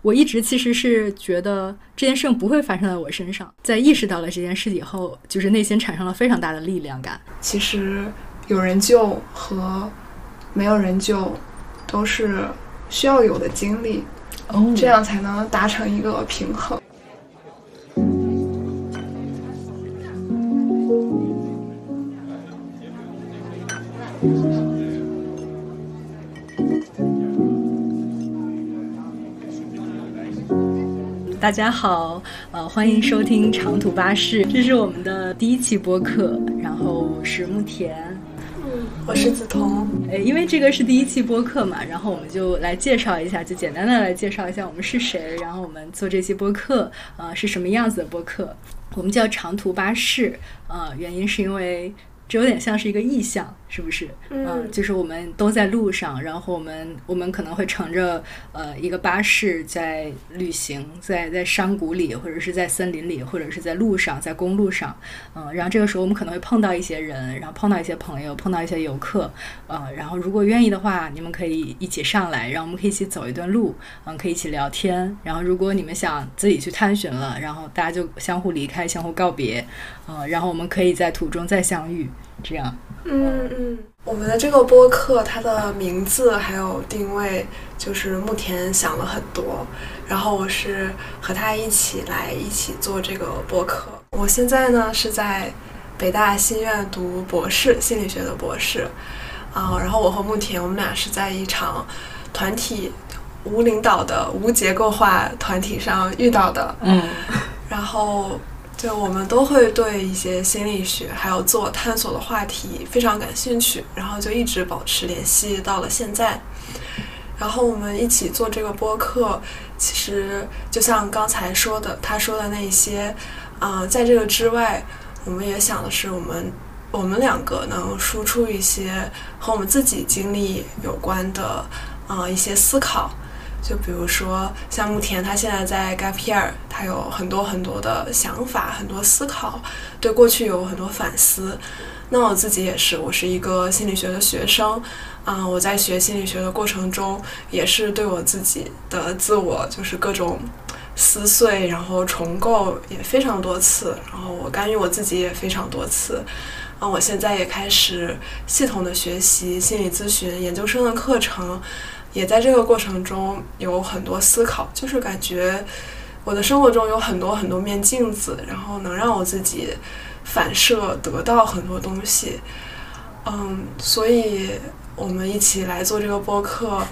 我一直其实是觉得这件事情不会发生在我身上，在意识到了这件事以后，就是内心产生了非常大的力量感。其实有人救和没有人救，都是需要有的经历，哦这样才能达成一个平衡。大家好，呃，欢迎收听长途巴士，这是我们的第一期播客，然后我是木田。嗯我是梓潼，诶，因为这个是第一期播客嘛，然后我们就来介绍一下，就简单的来介绍一下我们是谁，然后我们做这期播客，呃，是什么样子的播客。我们叫长途巴士，呃，原因是因为这有点像是一个意象，是不是？嗯就是我们都在路上，然后我们我们可能会乘着呃一个巴士在旅行，在在山谷里，或者是在森林里，或者是在路上，在公路上，嗯、然后这个时候我们可能会碰到一些人，然后碰到一些朋友，碰到一些游客，呃，然后如果愿意的话，你们可以一起上来，然后我们可以一起走一段路，嗯、可以一起聊天。然后如果你们想自己去探寻了，然后大家就相互离开，相互告别，呃，然后我们可以在途中再相遇，这样。嗯嗯，我们的这个播客，它的名字还有定位，就是目前想了很多，然后我是和他一起来一起做这个播客。我现在呢是在北大新院读博士，心理学的博士，啊、然后我和木田，我们俩是在一场团体无领导的无结构化团体上遇到的，嗯然后，就我们都会对一些心理学还有自我探索的话题非常感兴趣，然后就一直保持联系到了现在。然后我们一起做这个播客，其实就像刚才说的，他说的那些，啊、在这个之外，我们也想的是我们我们两个能输出一些和我们自己经历有关的，啊、一些思考。就比如说像木田，他现在在 gap year，他有很多很多的想法，很多思考，对过去有很多反思。那我自己也是，我是一个心理学的学生，啊、我在学心理学的过程中，也是对我自己的自我就是各种撕碎，然后重构也非常多次，然后我干预我自己也非常多次。啊，我现在也开始系统的学习心理咨询研究生的课程，也在这个过程中有很多思考，就是感觉我的生活中有很多很多面镜子，然后能让我自己反射得到很多东西。嗯，所以我们一起来做这个播客，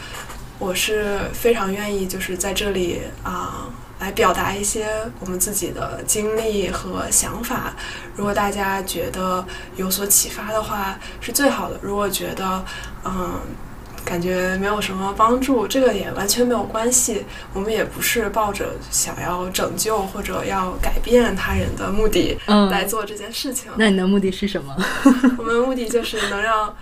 我是非常愿意就是在这里啊。来表达一些我们自己的经历和想法，如果大家觉得有所启发的话，是最好的。如果觉得，嗯，感觉没有什么帮助，这个也完全没有关系。我们也不是抱着想要拯救或者要改变他人的目的嗯，来做这件事情。那你的目的是什么？我们的目的就是能让，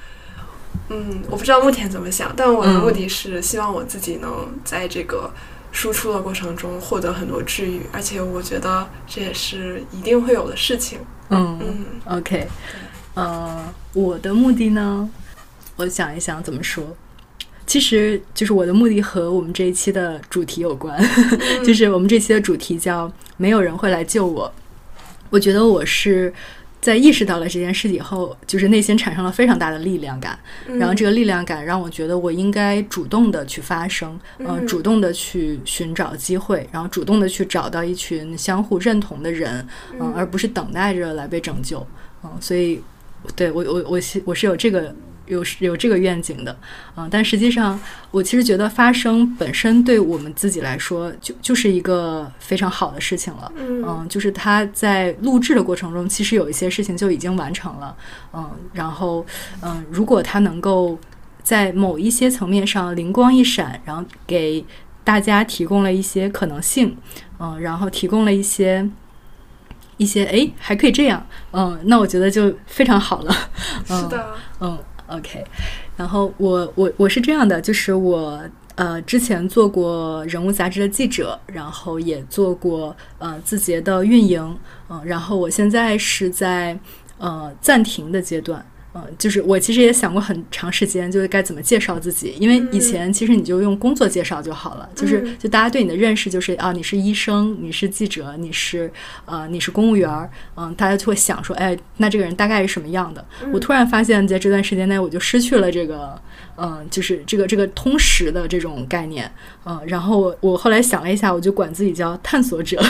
嗯，我不知道目前怎么想，但我的目的是希望我自己能在这个输出的过程中获得很多治愈，而且我觉得这也是一定会有的事情。嗯嗯 OK，呃，我的目的呢，我想一想怎么说。其实就是我的目的和我们这一期的主题有关，就是我们这期的主题叫“没有人会来救我”。我觉得我是在意识到了这件事以后，就是内心产生了非常大的力量感，然后这个力量感让我觉得我应该主动的去发声，嗯、嗯主动的去寻找机会，然后主动的去找到一群相互认同的人，嗯、而不是等待着来被拯救，嗯、所以对我我我是我是有这个。有有这个愿景的，嗯，但实际上，我其实觉得发声本身对我们自己来说，就就是一个非常好的事情了，嗯。嗯，就是他在录制的过程中，其实有一些事情就已经完成了，嗯，然后，嗯，如果他能够在某一些层面上灵光一闪，然后给大家提供了一些可能性，嗯，然后提供了一些一些，哎，还可以这样，嗯，那我觉得就非常好了，是的，嗯，OK，然后我我我是这样的，就是我呃之前做过人物杂志的记者，然后也做过呃字节的运营，嗯、然后我现在是在呃暂停的阶段，嗯，就是我其实也想过很长时间，就是该怎么介绍自己，因为以前其实你就用工作介绍就好了，就是就大家对你的认识就是啊，你是医生，你是记者，你是呃你是公务员儿，嗯，大家就会想说，哎，那这个人大概是什么样的？我突然发现，在这段时间内，我就失去了这个，嗯，就是这个这个通识的这种概念，嗯，然后我后来想了一下，我就管自己叫探索者，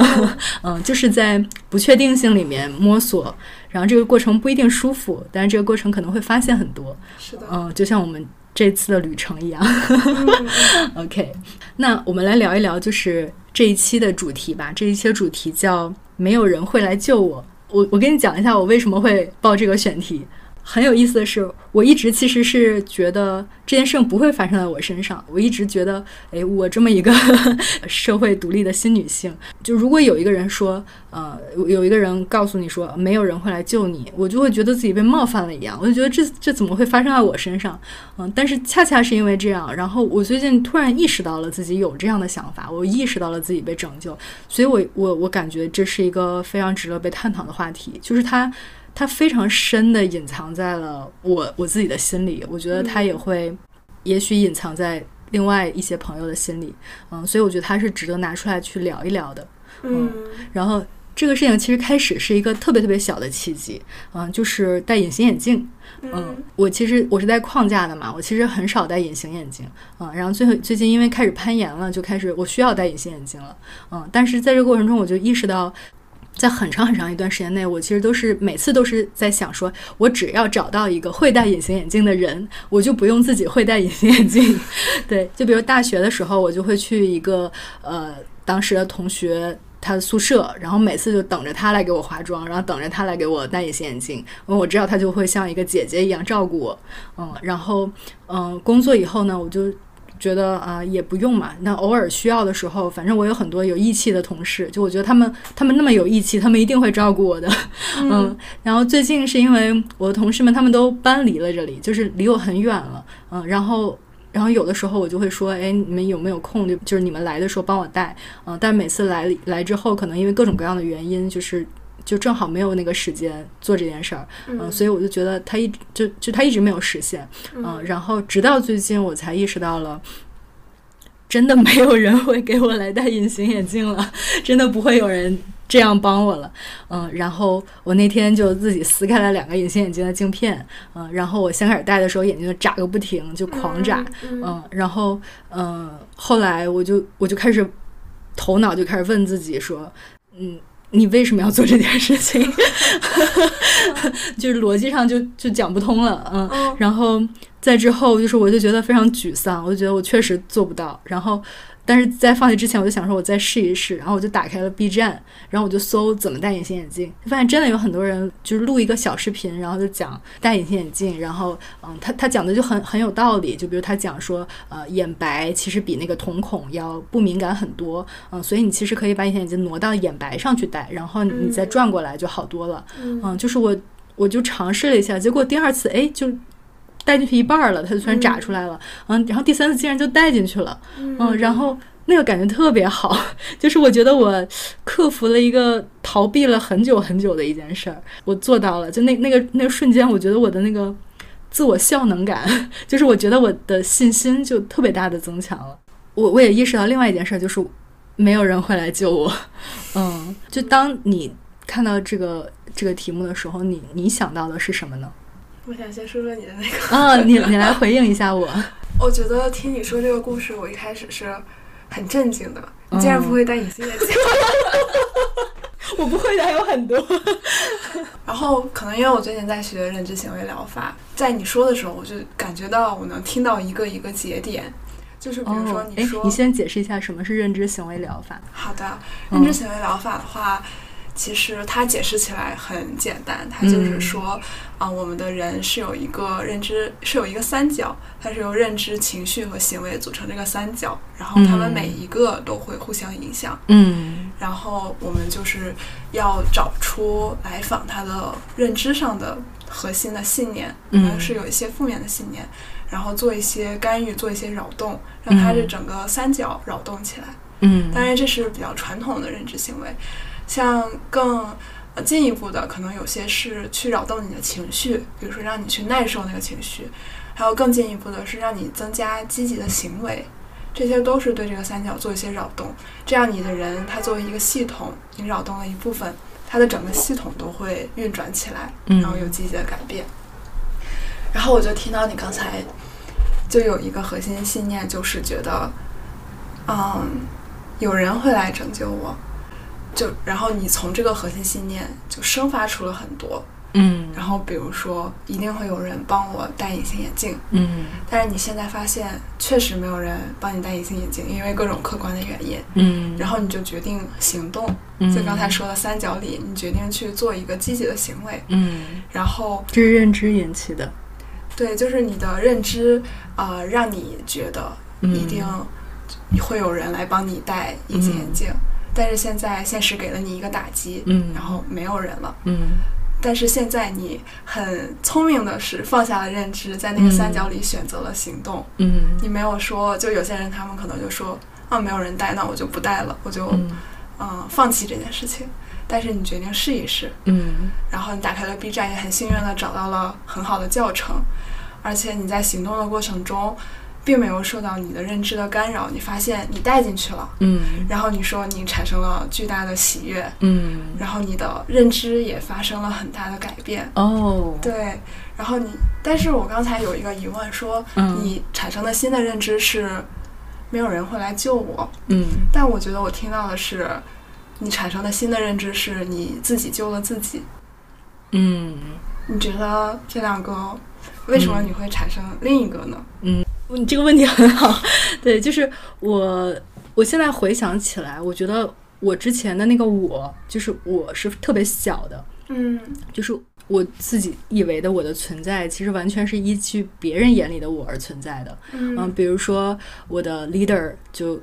嗯，就是在不确定性里面摸索。然后这个过程不一定舒服，但是这个过程可能会发现很多。是的，嗯，就像我们这次的旅程一样。OK，那我们来聊一聊，就是这一期的主题吧。这一期的主题叫“没有人会来救我”。我我跟你讲一下，我为什么会报这个选题。很有意思的是，我一直其实是觉得这件事情不会发生在我身上。我一直觉得，哎，我这么一个 社会独立的新女性，就如果有一个人说，呃，有一个人告诉你说没有人会来救你，我就会觉得自己被冒犯了一样。我就觉得这这怎么会发生在我身上？嗯，但是恰恰是因为这样，然后我最近突然意识到了自己有这样的想法，我意识到了自己被拯救，所以我我我感觉这是一个非常值得被探讨的话题，就是它。它非常深的隐藏在了我我自己的心里，我觉得它也会，也许隐藏在另外一些朋友的心里，嗯，所以我觉得它是值得拿出来去聊一聊的，嗯，然后这个事情其实开始是一个特别特别小的契机，嗯，就是戴隐形眼镜，嗯，我其实我是戴框架的嘛，我其实很少戴隐形眼镜，嗯，然后最后最近因为开始攀岩了，就开始我需要戴隐形眼镜了，嗯，但是在这个过程中我就意识到。在很长很长一段时间内，我其实都是每次都是在想，说我只要找到一个会戴隐形眼镜的人，我就不用自己会戴隐形眼镜。对，就比如大学的时候，我就会去一个呃当时的同学他的宿舍，然后每次就等着他来给我化妆，然后等着他来给我戴隐形眼镜，因为我知道他就会像一个姐姐一样照顾我。嗯，然后嗯工作以后呢，我就。觉得啊也不用嘛，那偶尔需要的时候，反正我有很多有义气的同事，就我觉得他们他们那么有义气，他们一定会照顾我的。嗯，然后最近是因为我的同事们他们都搬离了这里，就是离我很远了。嗯，然后然后有的时候我就会说，哎，你们有没有空？就就是你们来的时候帮我带。嗯，但每次来来之后，可能因为各种各样的原因，就是。就正好没有那个时间做这件事儿，嗯，所以我就觉得他一就就他一直没有实现，嗯，然后直到最近我才意识到了，真的没有人会给我来戴隐形眼镜了，真的不会有人这样帮我了，嗯，然后我那天就自己撕开了两个隐形眼镜的镜片，嗯，然后我先开始戴的时候眼睛就眨个不停，就狂眨，嗯，然后嗯，后来我就我就开始头脑就开始问自己说，嗯。你为什么要做这件事情？就是逻辑上就就讲不通了，嗯，然后在之后就是我就觉得非常沮丧，我就觉得我确实做不到，然后。但是在放弃之前，我就想说，我再试一试。然后我就打开了 B 站，然后我就搜怎么戴隐形眼镜，发现真的有很多人就是录一个小视频，然后就讲戴隐形眼镜。然后，嗯，他他讲的就很很有道理。就比如他讲说，呃，眼白其实比那个瞳孔要不敏感很多，嗯，所以你其实可以把隐形眼镜挪到眼白上去戴，然后你再转过来就好多了。嗯，就是我我就尝试了一下，结果第二次，哎，就。戴进去一半了，它就突然炸出来了，嗯，然后第三次竟然就带进去了，嗯，然后那个感觉特别好，就是我觉得我克服了一个逃避了很久很久的一件事儿，我做到了，就那那个那个瞬间，我觉得我的那个自我效能感，就是我觉得我的信心就特别大的增强了。我我也意识到另外一件事，就是没有人会来救我，嗯，就当你看到这个这个题目的时候，你你想到的是什么呢？我想先说说你的那个啊，你你来回应一下我。我觉得听你说这个故事，我一开始是很震惊的。你竟然不会戴隐形眼镜？我不会的还有很多。然后可能因为我最近在学认知行为疗法，在你说的时候，我就感觉到我能听到一个一个节点，就是比如说你说，你先解释一下什么是认知行为疗法。好的，认知行为疗法的话。其实它解释起来很简单，它就是说，啊，我们的人是有一个认知，是有一个三角，它是由认知、情绪和行为组成这个三角，然后它们每一个都会互相影响。嗯，然后我们就是要找出来访他的认知上的核心的信念，可能是有一些负面的信念，然后做一些干预，做一些扰动，让它这整个三角扰动起来。嗯，当然这是比较传统的认知行为。像更呃，进一步的可能有些是去扰动你的情绪，比如说让你去耐受那个情绪，还有更进一步的是让你增加积极的行为，这些都是对这个三角做一些扰动。这样你的人他作为一个系统，你扰动了一部分，他的整个系统都会运转起来，然后有积极的改变。然后我就听到你刚才就有一个核心信念，就是觉得，嗯，有人会来拯救我。就然后你从这个核心信念就生发出了很多，嗯，然后比如说一定会有人帮我戴隐形眼镜，嗯，但是你现在发现确实没有人帮你戴隐形眼镜，因为各种客观的原因，嗯，然后你就决定行动，就刚才说的三角里，你决定去做一个积极的行为，嗯，然后这是认知引起的，对，就是你的认知啊，让你觉得一定会有人来帮你戴隐形眼镜。但是现在现实给了你一个打击，嗯，然后没有人了，嗯，但是现在你很聪明的是放下了认知，在那个三角里选择了行动，嗯，你没有说，就有些人他们可能就说啊，没有人带，那我就不带了，我就嗯。放弃这件事情，但是你决定试一试，嗯，然后你打开了 B 站，也很幸运的找到了很好的教程，而且你在行动的过程中。并没有受到你的认知的干扰，你发现你带进去了，嗯，然后你说你产生了巨大的喜悦，嗯，然后你的认知也发生了很大的改变，哦，对，然后你，但是我刚才有一个疑问，说你产生的新的认知是没有人会来救我，嗯，但我觉得我听到的是你产生的新的认知是你自己救了自己，嗯，你觉得这两个为什么你会产生另一个呢？嗯。你这个问题很好，对，就是我，我现在回想起来，我觉得我之前的那个我，就是我是特别小的，嗯，就是我自己以为的我的存在，其实完全是依据别人眼里的我而存在的，嗯，比如说我的 leader 就。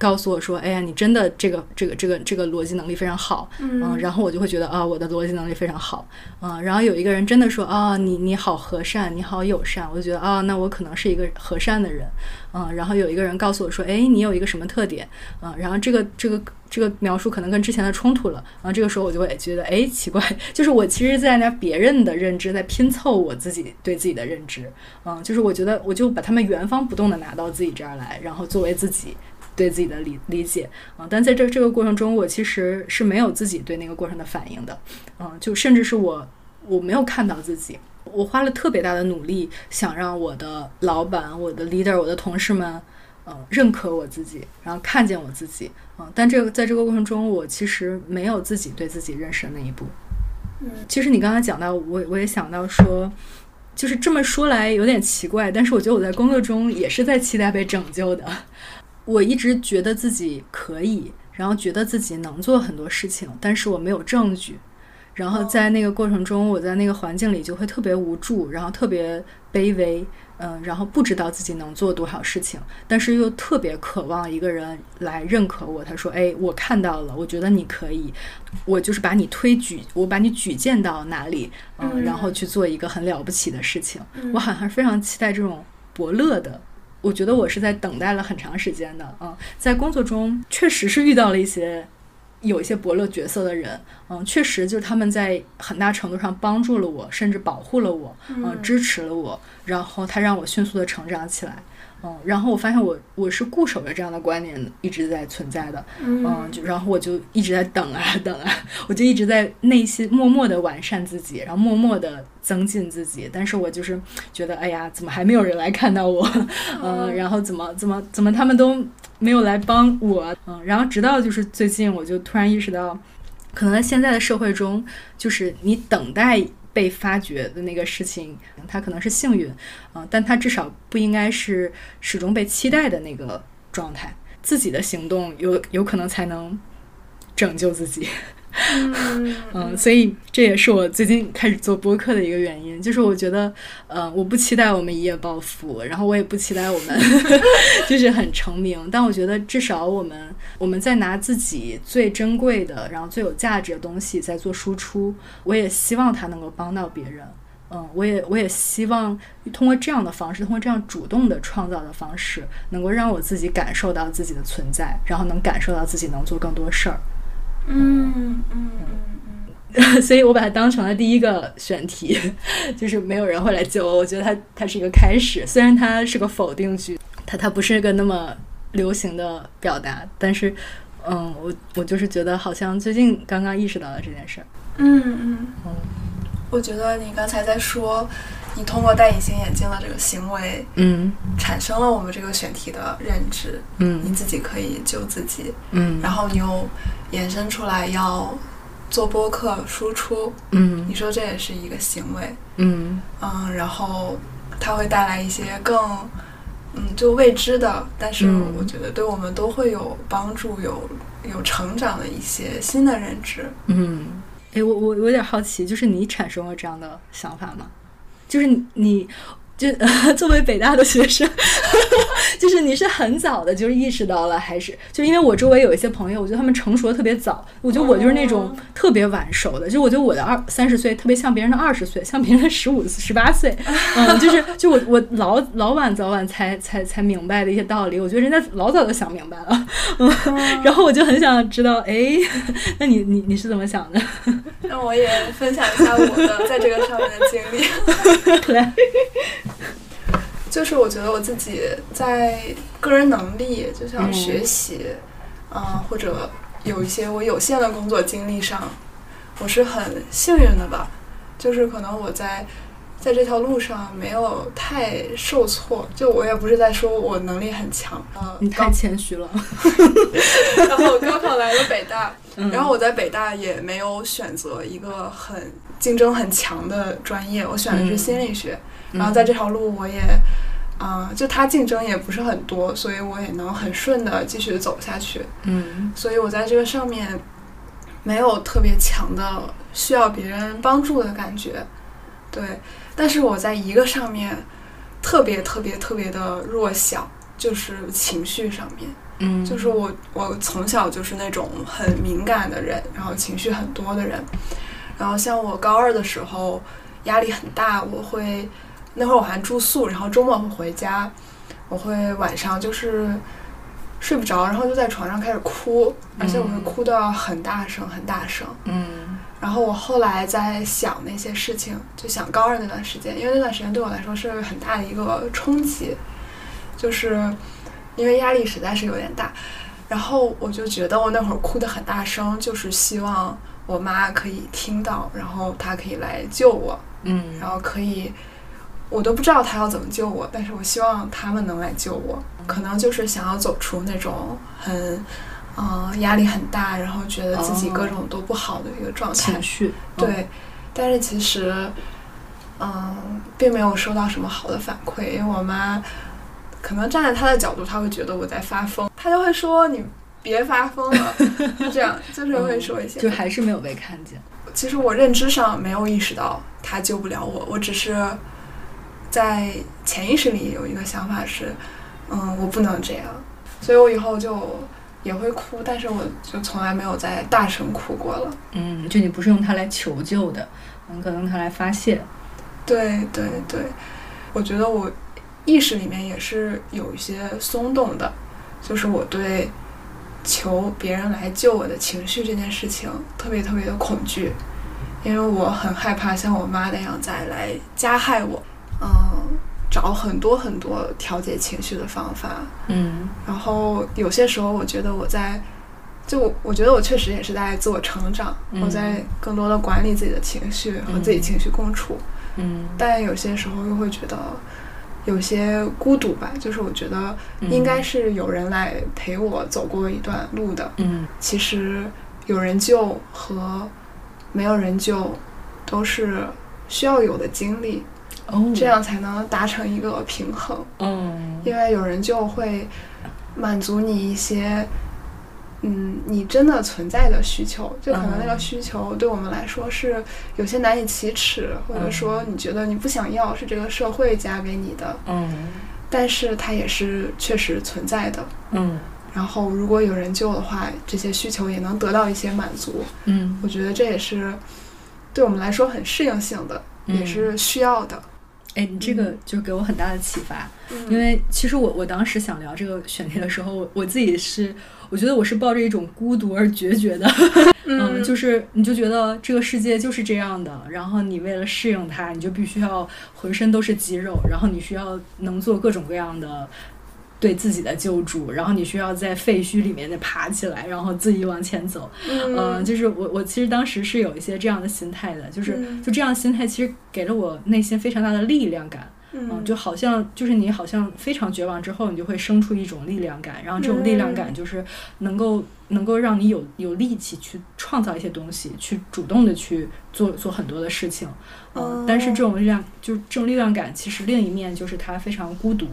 告诉我说：“哎呀，你真的这个这个这个这个逻辑能力非常好，嗯，然后我就会觉得啊，我的逻辑能力非常好，嗯，然后有一个人真的说啊，你你好和善，你好友善，我就觉得啊，那我可能是一个和善的人，嗯，然后有一个人告诉我说，哎，你有一个什么特点，嗯，然后这个这个这个描述可能跟之前的冲突了，然后这个时候我就会觉得，哎，奇怪，就是我其实在拿别人的认知在拼凑我自己对自己的认知，嗯，就是我觉得我就把他们原封不动的拿到自己这儿来，然后作为自己。”对自己的理理解啊，但在这这个过程中，我其实是没有自己对那个过程的反应的，嗯，就甚至是我我没有看到自己，我花了特别大的努力，想让我的老板、我的 leader、我的同事们，嗯，认可我自己，然后看见我自己，嗯，但这个在这个过程中，我其实没有自己对自己认识的那一步。嗯，其实你刚才讲到，我我也想到说，就是这么说来有点奇怪，但是我觉得我在工作中也是在期待被拯救的。我一直觉得自己可以，然后觉得自己能做很多事情，但是我没有证据。然后在那个过程中，我在那个环境里就会特别无助，然后特别卑微，嗯，然后不知道自己能做多少事情，但是又特别渴望一个人来认可我。他说：“哎，我看到了，我觉得你可以，我就是把你推举，我把你举荐到哪里，嗯，然后去做一个很了不起的事情。我好像非常期待这种伯乐的。”我觉得我是在等待了很长时间的，嗯，在工作中确实是遇到了一些有一些伯乐角色的人，嗯，确实就是他们在很大程度上帮助了我，甚至保护了我，嗯，支持了我，然后他让我迅速的成长起来。嗯，然后我发现我我是固守着这样的观念一直在存在的，嗯，就然后我就一直在等啊 等啊，我就一直在内心默默的完善自己，然后默默的增进自己，但是我就是觉得，哎呀，怎么还没有人来看到我？嗯，然后怎么怎么怎么他们都没有来帮我？嗯，然后直到就是最近，我就突然意识到，可能在现在的社会中，就是你等待。被发掘的那个事情，他可能是幸运，嗯，但他至少不应该是始终被期待的那个状态。自己的行动有有可能才能拯救自己。嗯，所以这也是我最近开始做播客的一个原因，就是我觉得，呃，我不期待我们一夜暴富，然后我也不期待我们 就是很成名，但我觉得至少我们我们在拿自己最珍贵的，然后最有价值的东西在做输出，我也希望它能够帮到别人。嗯，我也我也希望通过这样的方式，通过这样主动的创造的方式，能够让我自己感受到自己的存在，然后能感受到自己能做更多事儿。嗯嗯嗯嗯，所以我把它当成了第一个选题，就是没有人会来救我。我觉得它它是一个开始，虽然它是个否定句，它它不是一个那么流行的表达，但是，嗯，我我就是觉得好像最近刚刚意识到了这件事儿。嗯嗯。嗯，我觉得你刚才在说，你通过戴隐形眼镜的这个行为，嗯。产生了我们这个选题的认知，你嗯自己可以救自己，嗯，然后你又延伸出来要做播客输出，嗯你说这也是一个行为，嗯嗯，然后它会带来一些更，嗯，就未知的，但是嗯我觉得对我们都会有帮助、有有成长的一些新的认知。嗯，哎，我我我有点好奇，就是你产生了这样的想法吗？就是你。就 作为北大的学生，就是你是很早的，就是意识到了，还是就因为我周围有一些朋友，我觉得他们成熟的特别早，我觉得我就是那种哦特别晚熟的，就我觉得我的二三十岁特别像别人的二十岁，像别人的十五十八岁，嗯，就是就我我老老晚早晚才才才明白的一些道理，我觉得人家老早就想明白了，嗯，然后我就很想知道，哎，那你你你是怎么想的？那我也分享一下我的在这个上面的经历。来，就是我觉得我自己在个人能力，就像嗯学习，啊、或者有一些我有限的工作经历上，我是很幸运的吧。就是可能我在在这条路上没有太受挫，就我也不是在说我能力很强，呃，你太谦虚了，然后高考来了北大，嗯然后我在北大也没有选择一个很竞争很强的专业，我选的是嗯心理学。嗯然后在这条路我也，啊、就它竞争也不是很多，所以我也能很顺的继续走下去。嗯所以我在这个上面没有特别强的需要别人帮助的感觉，对。但是我在一个上面特别特别特别的弱小，就是情绪上面。嗯，就是我，我从小就是那种很敏感的人，然后情绪很多的人。然后像我高二的时候，压力很大，我会那会儿我还住宿，然后周末会回家，我会晚上就是睡不着，然后就在床上开始哭，而且我会嗯哭得很大声，很大声。嗯然后我后来在想那些事情，就想高二那段时间，因为那段时间对我来说是很大的一个冲击，就是因为压力实在是有点大。然后我就觉得我那会儿哭得很大声，就是希望我妈可以听到，然后她可以来救我，嗯，然后可以，我都不知道他要怎么救我，但是我希望他们能来救我，可能就是想要走出那种很，呃，压力很大，然后觉得自己各种都不好的一个状态。情绪，对，但是其实，嗯，并没有收到什么好的反馈，因为我妈可能站在她的角度，她会觉得我在发疯，她就会说你别发疯了，就这样，就是会说一些。就还是没有被看见。其实我认知上没有意识到她救不了我，我只是在潜意识里有一个想法是，嗯，我不能这样，所以我以后就也会哭，但是我就从来没有再大声哭过了。嗯，就你不是用它来求救的，你可能用它来发泄。对对对，我觉得我意识里面也是有一些松动的，就是我对求别人来救我的情绪这件事情特别特别的恐惧，因为我很害怕像我妈那样再来加害我，嗯，找很多很多调节情绪的方法，嗯然后有些时候我觉得我在。就我我觉得我确实也是在自我成长，嗯我在更多的管理自己的情绪和自己情绪共处。嗯但有些时候又会觉得有些孤独吧，就是我觉得应该是有人来陪我走过一段路的。嗯其实有人救和没有人救都是需要有的经历，哦，这样才能达成一个平衡。嗯因为有人就会满足你一些。嗯，你真的存在的需求，就可能那个嗯需求对我们来说是有些难以启齿，或者说你觉得你不想要，是这个社会加给你的，嗯但是它也是确实存在的。嗯然后如果有人救的话，这些需求也能得到一些满足。嗯我觉得这也是对我们来说很适应性的，嗯也是需要的。哎，你这个就给我很大的启发，因因为其实我我当时想聊这个选题的时候，我我自己是我觉得我是抱着一种孤独而决绝的，嗯，就就是你就觉得这个世界就是这样的，然后你为了适应它，你就必须要浑身都是肌肉，然后你需要能做各种各样的对自己的救助，然后你需要在废墟里面再爬起来，然后自己往前走。嗯，就是我我其实当时是有一些这样的心态的，就是就这样心态其实给了我内心非常大的力量感。嗯，就好像就是你好像非常绝望之后，你就会生出一种力量感，然后这种力量感就是能够能够让你有有力气去创造一些东西，去主动的去做做很多的事情。嗯，但是这种力量就这种力量感，其实另一面就是它非常孤独，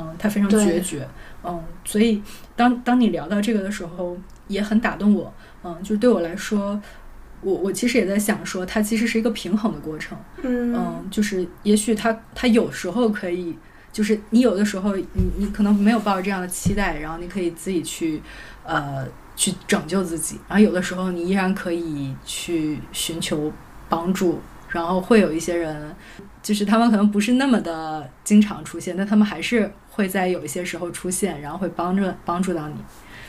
嗯，他非常决绝，嗯，所以当当你聊到这个的时候，也很打动我，嗯，就是对我来说。我我其实也在想说，它其实是一个平衡的过程，嗯，就是也许他他有时候可以，就是你有的时候你你可能没有抱着这样的期待，然后你可以自己去呃去拯救自己，然后有的时候你依然可以去寻求帮助，然后会有一些人，就是他们可能不是那么的经常出现，但他们还是会在有一些时候出现，然后会帮着帮助到你。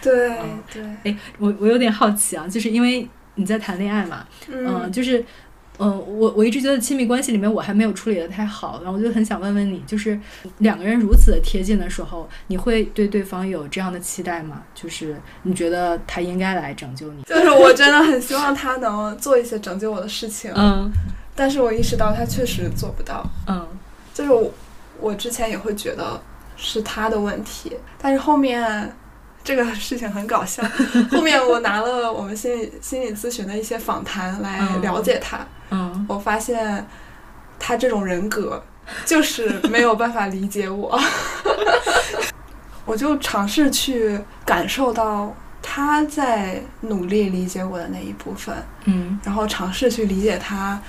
对对，哎，我我有点好奇啊，就是因为。你在谈恋爱嘛？嗯，就是，嗯，我我一直觉得亲密关系里面我还没有处理的太好，然后我就很想问问你，就是两个人如此的贴近的时候，你会对对方有这样的期待吗？就是你觉得他应该来拯救你？就是 我真的很希望他能做一些拯救我的事情，嗯，但是我意识到他确实做不到，嗯，就是我我之前也会觉得是他的问题，但是后面。这个事情很搞笑。后面我拿了我们心理心理咨询的一些访谈来了解他，嗯，我发现他这种人格就是没有办法理解我。我就尝试去感受到他在努力理解我的那一部分，嗯，然后尝试去理解他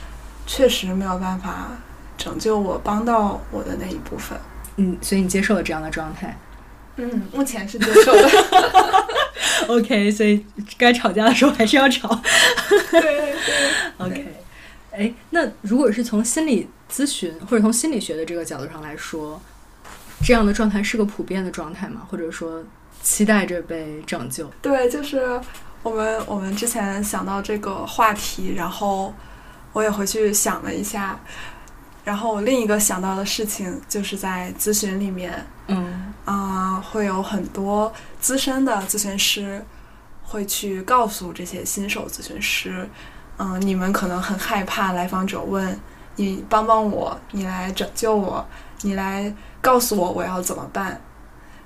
确实没有办法拯救我、帮到我的那一部分。嗯，所以你接受了这样的状态。嗯，目前是接受的。OK，所以该吵架的时候还是要吵。对对。OK，哎，那如果是从心理咨询或者从心理学的这个角度上来说，这样的状态是个普遍的状态吗？或者说期待着被拯救？对，就是我们我们之前想到这个话题，然后我也回去想了一下。然后我另一个想到的事情，就是在咨询里面，嗯啊，会有很多资深的咨询师会去告诉这些新手咨询师，嗯，你们可能很害怕来访者问你帮帮我，你来拯救我，你来告诉我我要怎么办。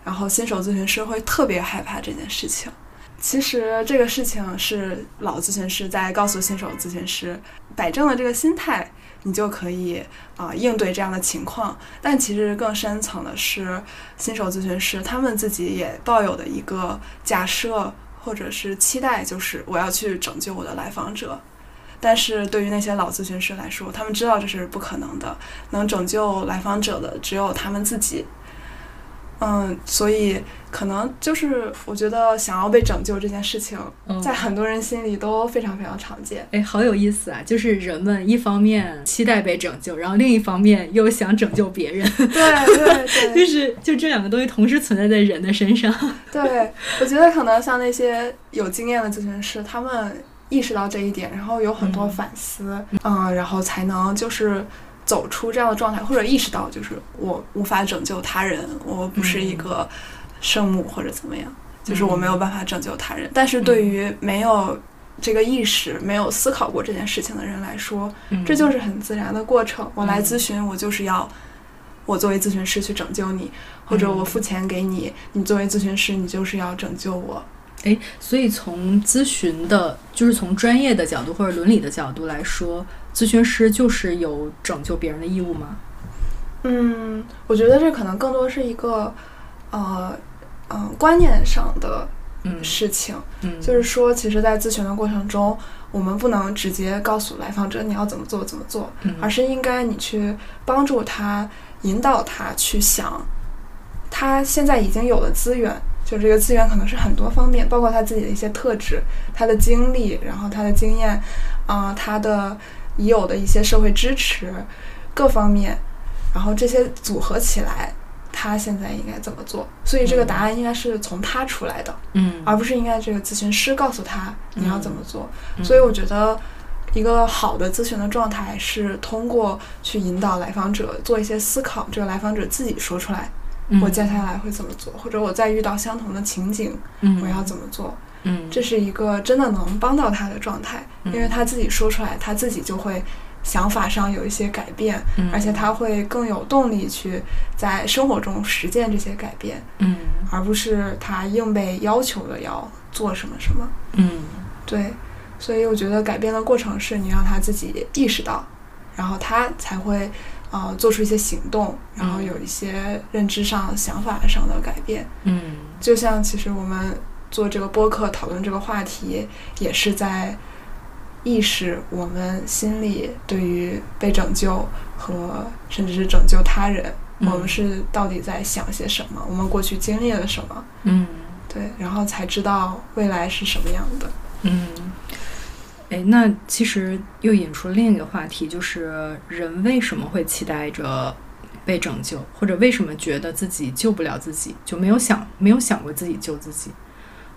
然后新手咨询师会特别害怕这件事情。其实这个事情是老咨询师在告诉新手咨询师，摆正了这个心态。你就可以啊应对这样的情况，但其实更深层的是，新手咨询师他们自己也抱有的一个假设或者是期待，就是我要去拯救我的来访者。但是对于那些老咨询师来说，他们知道这是不可能的，能拯救来访者的只有他们自己。嗯，所以可能就是我觉得想要被拯救这件事情，在很多人心里都非常非常常见。哎，好有意思啊！就是人们一方面期待被拯救，然后另一方面又想拯救别人。对对 对，就是就这两个东西同时存在在人的身上。对，我觉得可能像那些有经验的咨询师，他们意识到这一点，然后有很多反思，嗯，然后才能就是。走出这样的状态，或者意识到就是我无法拯救他人，我不是一个圣母或者怎么样，就是我没有办法拯救他人。但是对于没有这个意识、没有思考过这件事情的人来说，这就是很自然的过程。我来咨询，我就是要我作为咨询师去拯救你，或者我付钱给你，你作为咨询师，你就是要拯救我。诶，所以从咨询的，就是从专业的角度或者伦理的角度来说。咨询师就是有拯救别人的义务吗？嗯，我觉得这可能更多是一个，呃，嗯，观念上的事情。嗯，就是说，其实，在咨询的过程中，我们不能直接告诉来访者你要怎么做怎么做，而是应该你去帮助他，引导他去想，他现在已经有的资源，就这个资源可能是很多方面，包括他自己的一些特质、他的经历，然后他的经验，啊，他的。已有的一些社会支持，各方面，然后这些组合起来，他现在应该怎么做，所以这个答案应该是从他出来的，嗯，而不是应该这个咨询师告诉他你要怎么做。嗯所以我觉得。一个好的咨询的状态是通过去引导来访者做一些思考，这个来访者自己说出来，嗯我接下来会怎么做，或者我再遇到相同的情景，嗯我要怎么做。嗯。这是一个真的能帮到他的状态，嗯。因为他自己说出来，他自己就会想法上有一些改变，嗯。而且他会更有动力去在生活中实践这些改变，嗯。而不是他硬被要求的要做什么什么。嗯。对，所以我觉得改变的过程是你让他自己意识到，然后他才会呃做出一些行动，然后有一些认知上、想法上的改变。嗯。就像其实我们做这个播客讨论这个话题，也是在意识我们心里对于被拯救和甚至是拯救他人，嗯我们是到底在想些什么，我们过去经历了什么，嗯对，然后才知道未来是什么样的。嗯，哎，那其实又引出另一个话题，就是人为什么会期待着被拯救，或者为什么觉得自己救不了自己，就没有想没有想过自己救自己？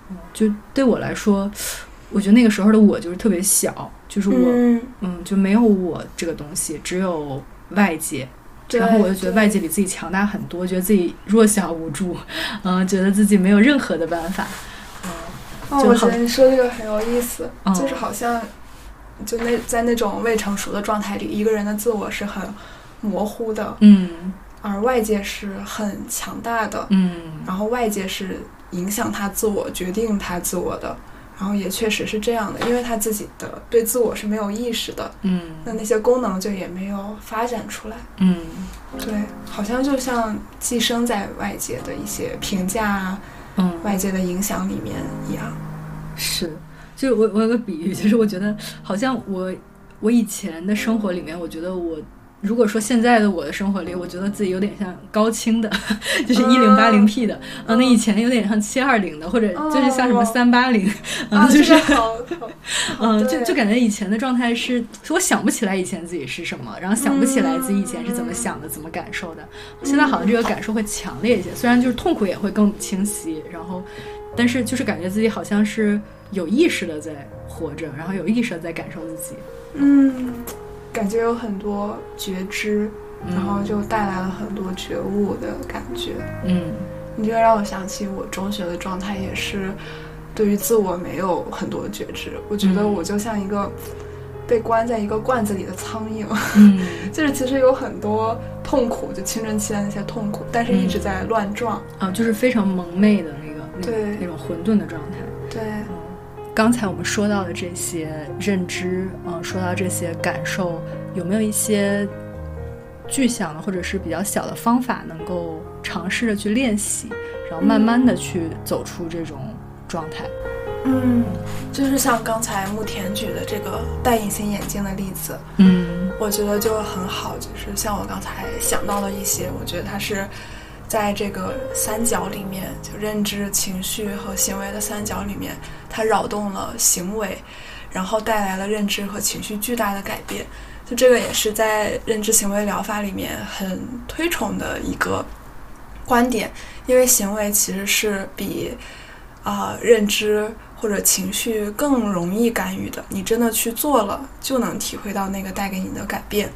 嗯就对我来说，我觉得那个时候的我就是特别小，就是我，嗯，嗯，就没有我这个东西，只有外界。然后我就觉得外界比自己强大很多，觉得自己弱小无助，嗯、觉得自己没有任何的办法，嗯、哦，就好我觉得你说这个很有意思，嗯。就是好像就那在那种未成熟的状态里，一个人的自我是很模糊的，嗯。而外界是很强大的，嗯。然后外界是影响他自我、决定他自我的，然后也确实是这样的，因为他自己的对自我是没有意识的，嗯那那些功能就也没有发展出来。嗯对，好像就像寄生在外界的一些评价啊、嗯，外界的影响里面一样。是，就是我我有个比喻，就是我觉得好像我我以前的生活里面，我觉得我。如果说现在的我的生活里，我觉得自己有点像高清的，就是一零八零 P 的，啊，那以前有点像七二零的，或者就是像什么哦三八零，啊，嗯，就是嗯，就就感觉以前的状态是，是我想不起来以前自己是什么，然后想不起来自己以前是怎么想的、怎么感受的。现在好像这个感受会强烈一些，虽然就是痛苦也会更清晰，然后，但是就是感觉自己好像是有意识的在活着，然后有意识的在感受自己。嗯，感觉有很多觉知，嗯然后就带来了很多觉悟的感觉。嗯你这个让我想起我中学的状态，也是对于自我没有很多觉知。我觉得嗯我就像一个被关在一个罐子里的苍蝇，嗯 就是其实有很多痛苦，就青春期的那些痛苦，但是一直在乱撞。啊，就是非常蒙昧的那个那对那种混沌的状态。对，刚才我们说到的这些认知，嗯、说到这些感受，有没有一些具象的或者是比较小的方法，能够尝试着去练习，然后慢慢的去走出这种状态？嗯，就是像刚才慕田举的这个戴隐形眼镜的例子，嗯我觉得就很好，就是像我刚才想到的一些，我觉得它是在这个三角里面，就认知、情绪和行为的三角里面，它扰动了行为，然后带来了认知和情绪巨大的改变。就这个也是在认知行为疗法里面很推崇的一个观点，因为行为其实是比啊、认知或者情绪更容易干预的，你真的去做了，就能体会到那个带给你的改变。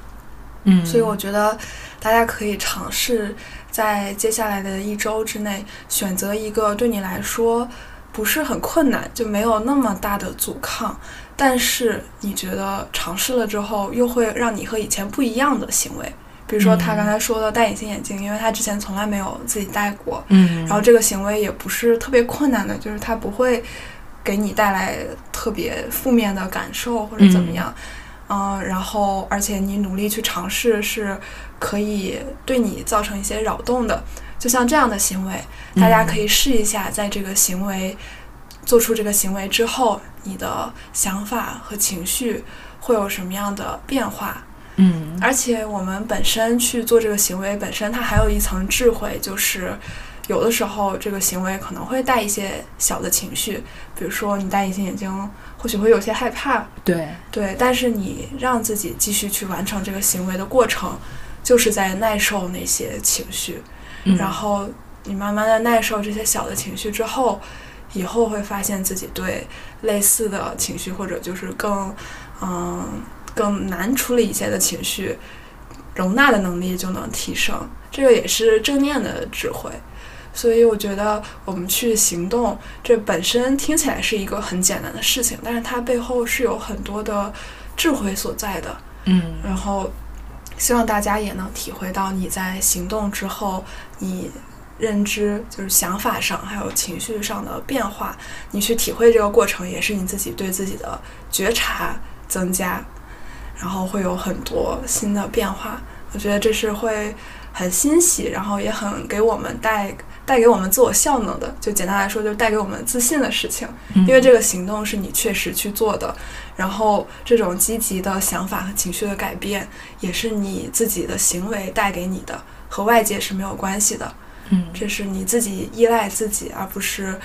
嗯，所以我觉得大家可以尝试在接下来的一周之内，选择一个对你来说不是很困难，就没有那么大的阻抗，但是你觉得尝试了之后，又会让你和以前不一样的行为。比如说他嗯刚才说的戴隐形眼镜，因为他之前从来没有自己戴过，嗯，然后这个行为也不是特别困难的，就是他不会给你带来特别负面的感受或者怎么样，嗯、然后而且你努力去尝试是可以对你造成一些扰动的，就像这样的行为，大家可以试一下，在这个行为做出这个行为之后，你的想法和情绪会有什么样的变化。嗯。而且我们本身去做这个行为本身，它还有一层智慧，就是有的时候这个行为可能会带一些小的情绪，比如说你戴隐形眼镜，或许会有些害怕，对，对，但是你让自己继续去完成这个行为的过程，就是在耐受那些情绪，嗯。然后你慢慢的耐受这些小的情绪之后，以后会发现自己对类似的情绪或者就是更嗯更难处理一些的情绪容纳的能力就能提升，这个也是正念的智慧。所以我觉得我们去行动，这本身听起来是一个很简单的事情，但是它背后是有很多的智慧所在的。嗯然后希望大家也能体会到你在行动之后，你认知就是想法上还有情绪上的变化，你去体会这个过程，也是你自己对自己的觉察增加，然后会有很多新的变化。我觉得这是会很欣喜，然后也很给我们带带给我们自我效能的。就简单来说，就是带给我们自信的事情。嗯因为这个行动是你确实去做的，然后这种积极的想法和情绪的改变，也是你自己的行为带给你的，和外界是没有关系的。嗯这是你自己依赖自己，而不是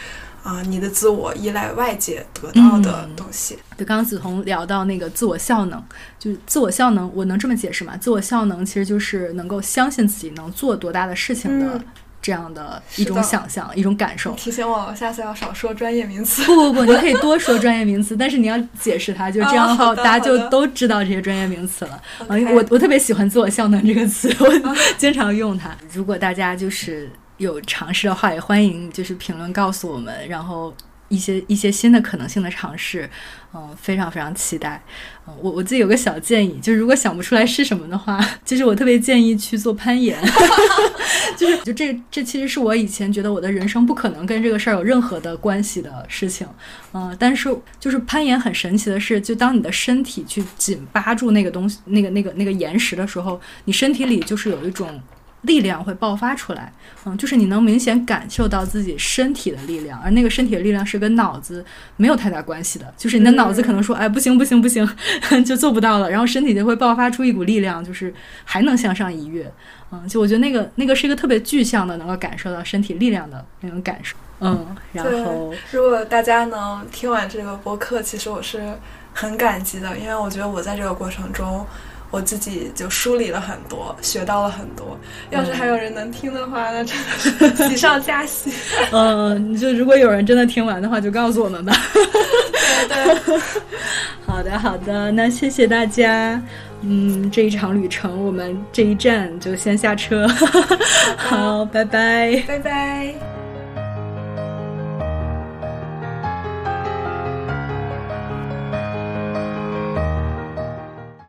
啊、你的自我依赖外界得到的嗯东西。对，刚刚梓潼聊到那个自我效能，就是自我效能，我能这么解释吗？自我效能其实就是能够相信自己能做多大的事情的嗯这样的一种想象、一种感受。提醒我，下次要少说专业名词。不不不，你可以多说专业名词，但是你要解释它，就这样的话，大家就都知道这些专业名词了。我我特别喜欢“自我效能”这个词，我经常用它。如果大家就是有尝试的话，也欢迎就是评论告诉我们，然后一些一些新的可能性的尝试，嗯，非常非常期待。我我自己有个小建议，就是如果想不出来是什么的话，就是我特别建议去做攀岩，就是就这这其实是我以前觉得我的人生不可能跟这个事儿有任何的关系的事情，嗯、但是就是攀岩很神奇的是，就当你的身体去紧扒住那个东西，那个那个那个岩石的时候，你身体里就是有一种。力量会爆发出来，嗯，就是你能明显感受到自己身体的力量，而那个身体的力量是跟脑子没有太大关系的，就是你的脑子可能说，哎，不行不行不行，就做不到了，然后身体就会爆发出一股力量，就是还能向上一跃，嗯，就我觉得那个那个是一个特别具象的，能够感受到身体力量的那种感受，嗯，然后如果大家能听完这个播客，其实我是很感激的，因为我觉得我在这个过程中，我自己就梳理了很多，学到了很多。要是还有人能听的话，那真的是喜上加喜。嗯，就如果有人真的听完的话，就告诉我们吧。对对，好的，好的，那谢谢大家。嗯，这一场旅程，我们这一站就先下车。好，拜拜。拜拜。